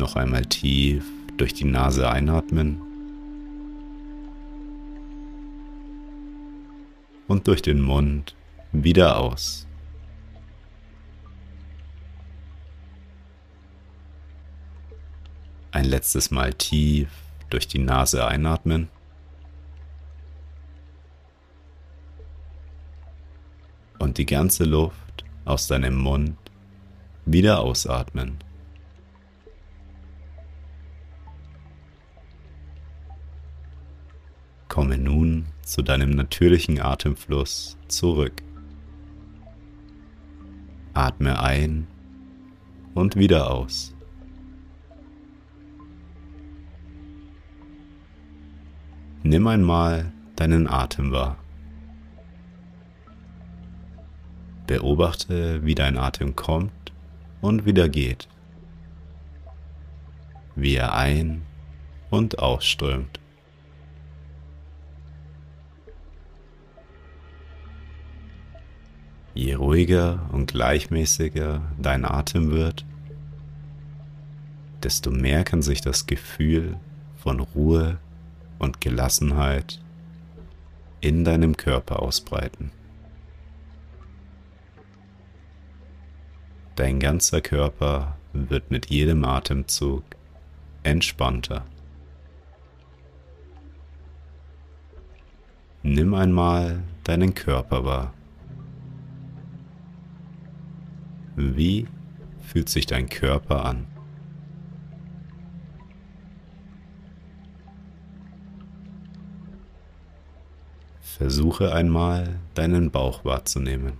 Noch einmal tief durch die Nase einatmen und durch den Mund wieder aus. Ein letztes Mal tief durch die Nase einatmen. Und die ganze Luft aus deinem Mund wieder ausatmen. Komme nun zu deinem natürlichen Atemfluss zurück. Atme ein und wieder aus. Nimm einmal deinen Atem wahr. Beobachte, wie dein Atem kommt und wieder geht, wie er ein- und ausströmt. Je ruhiger und gleichmäßiger dein Atem wird, desto mehr kann sich das Gefühl von Ruhe und Gelassenheit in deinem Körper ausbreiten. Dein ganzer Körper wird mit jedem Atemzug entspannter. Nimm einmal deinen Körper wahr. Wie fühlt sich dein Körper an? Versuche einmal deinen Bauch wahrzunehmen.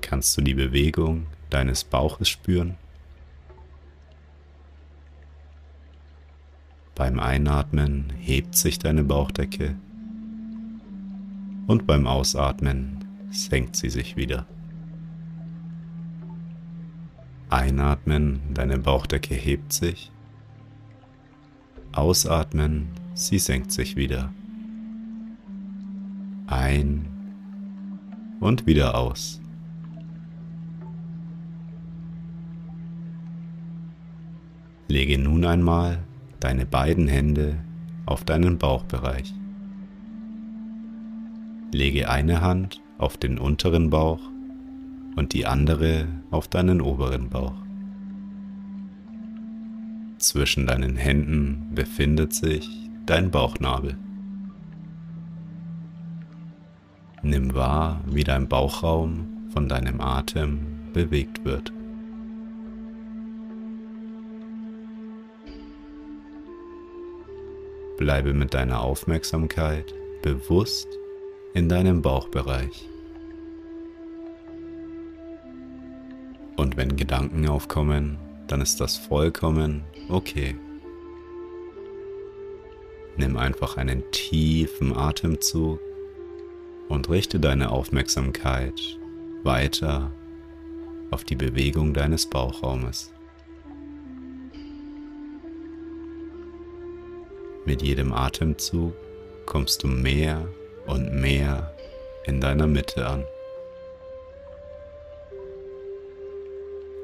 Kannst du die Bewegung deines Bauches spüren? Beim Einatmen hebt sich deine Bauchdecke und beim Ausatmen senkt sie sich wieder. Einatmen, deine Bauchdecke hebt sich. Ausatmen, sie senkt sich wieder. Ein und wieder aus. Lege nun einmal deine beiden Hände auf deinen Bauchbereich. Lege eine Hand auf den unteren Bauch und die andere auf deinen oberen Bauch. Zwischen deinen Händen befindet sich dein Bauchnabel. Nimm wahr, wie dein Bauchraum von deinem Atem bewegt wird. Bleibe mit deiner Aufmerksamkeit bewusst in deinem Bauchbereich. Und wenn Gedanken aufkommen, dann ist das vollkommen okay. Nimm einfach einen tiefen Atemzug und richte deine Aufmerksamkeit weiter auf die Bewegung deines Bauchraumes. Mit jedem Atemzug kommst du mehr und mehr in deiner Mitte an.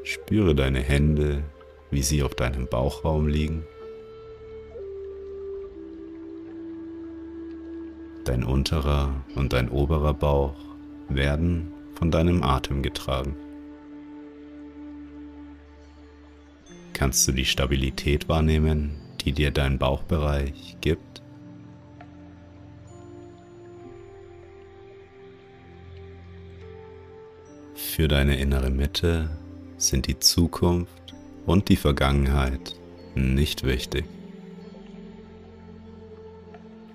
Spüre deine Hände, wie sie auf deinem Bauchraum liegen. Dein unterer und dein oberer Bauch werden von deinem Atem getragen. Kannst du die Stabilität wahrnehmen, die dir dein Bauchbereich gibt? Für deine innere Mitte sind die Zukunft und die Vergangenheit nicht wichtig.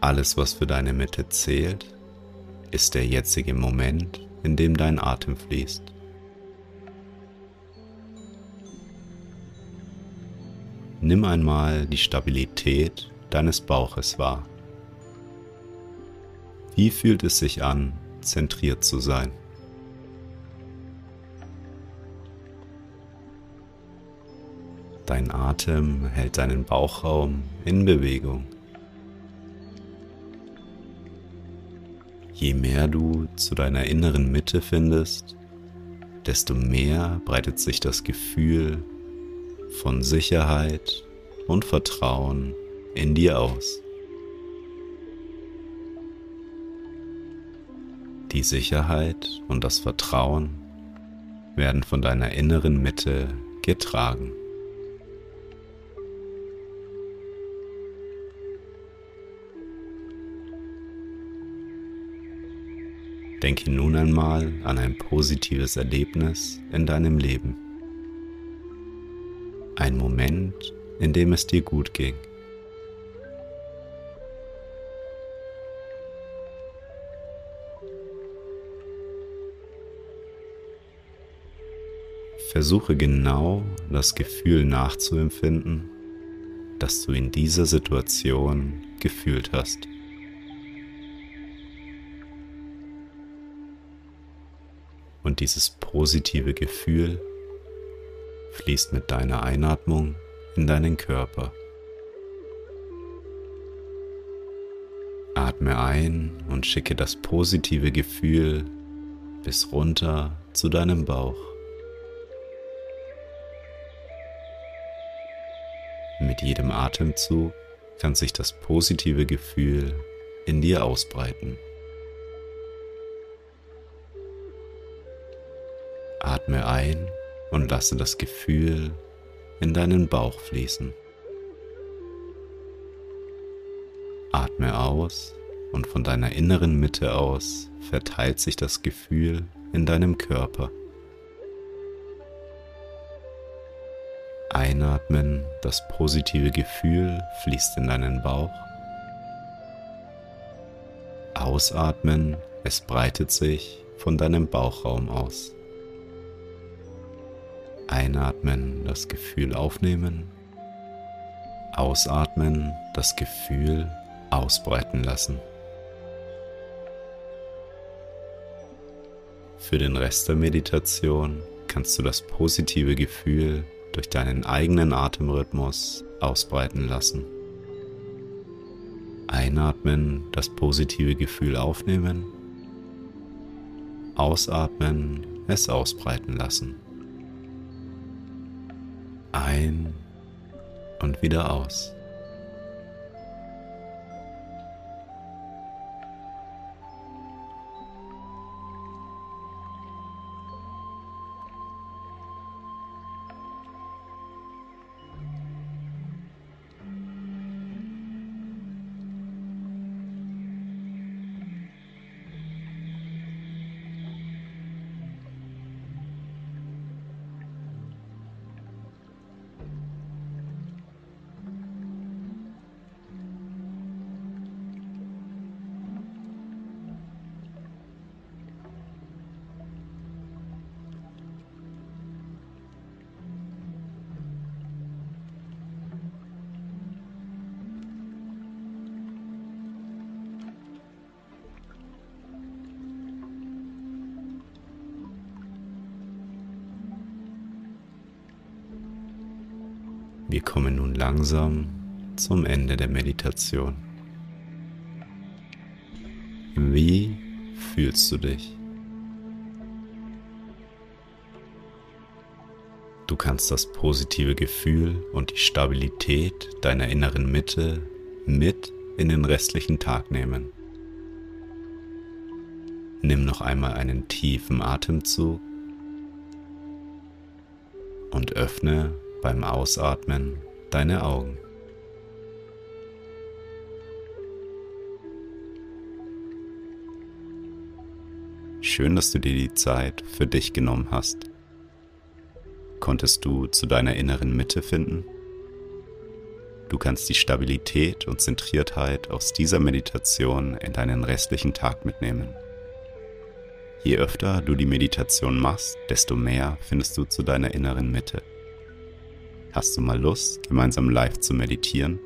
Alles, was für deine Mitte zählt, ist der jetzige Moment, in dem dein Atem fließt. Nimm einmal die Stabilität deines Bauches wahr. Wie fühlt es sich an, zentriert zu sein? Dein Atem hält deinen Bauchraum in Bewegung. Je mehr du zu deiner inneren Mitte findest, desto mehr breitet sich das Gefühl von Sicherheit und Vertrauen in dir aus. Die Sicherheit und das Vertrauen werden von deiner inneren Mitte getragen. Denke nun einmal an ein positives Erlebnis in deinem Leben. Ein Moment, in dem es dir gut ging. Versuche genau das Gefühl nachzuempfinden, das du in dieser Situation gefühlt hast. Und dieses positive Gefühl fließt mit deiner Einatmung in deinen Körper. Atme ein und schicke das positive Gefühl bis runter zu deinem Bauch. Mit jedem Atemzug kann sich das positive Gefühl in dir ausbreiten. Atme ein und lasse das Gefühl in deinen Bauch fließen. Atme aus und von deiner inneren Mitte aus verteilt sich das Gefühl in deinem Körper. Einatmen, das positive Gefühl fließt in deinen Bauch. Ausatmen, es breitet sich von deinem Bauchraum aus. Einatmen, das Gefühl aufnehmen. Ausatmen, das Gefühl ausbreiten lassen. Für den Rest der Meditation kannst du das positive Gefühl durch deinen eigenen Atemrhythmus ausbreiten lassen. Einatmen, das positive Gefühl aufnehmen. Ausatmen, es ausbreiten lassen ein und wieder aus. Wir kommen nun langsam zum Ende der Meditation. Wie fühlst du dich? Du kannst das positive Gefühl und die Stabilität deiner inneren Mitte mit in den restlichen Tag nehmen. Nimm noch einmal einen tiefen Atemzug und öffne beim Ausatmen deine Augen. Schön, dass du dir die Zeit für dich genommen hast. Konntest du zu deiner inneren Mitte finden? Du kannst die Stabilität und Zentriertheit aus dieser Meditation in deinen restlichen Tag mitnehmen. Je öfter du die Meditation machst, desto mehr findest du zu deiner inneren Mitte. Hast du mal Lust, gemeinsam live zu meditieren?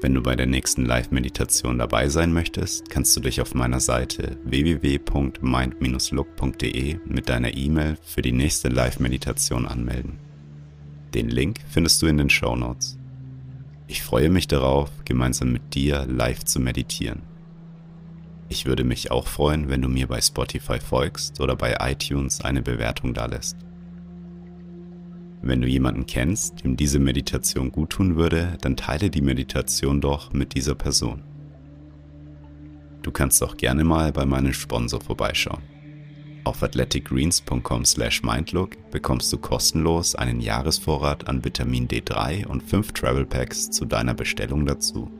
Wenn du bei der nächsten Live-Meditation dabei sein möchtest, kannst du dich auf meiner Seite www.mind-look.de mit deiner E-Mail für die nächste Live-Meditation anmelden. Den Link findest du in den Show Notes. Ich freue mich darauf, gemeinsam mit dir live zu meditieren. Ich würde mich auch freuen, wenn du mir bei Spotify folgst oder bei iTunes eine Bewertung dalässt. Wenn du jemanden kennst, dem diese Meditation guttun würde, dann teile die Meditation doch mit dieser Person. Du kannst auch gerne mal bei meinem Sponsor vorbeischauen. Auf athleticgreens.com/mindlook bekommst du kostenlos einen Jahresvorrat an Vitamin D3 und 5 Travel Packs zu deiner Bestellung dazu.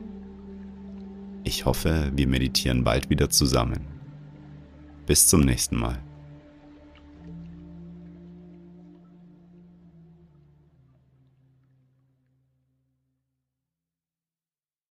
Ich hoffe, wir meditieren bald wieder zusammen. Bis zum nächsten Mal.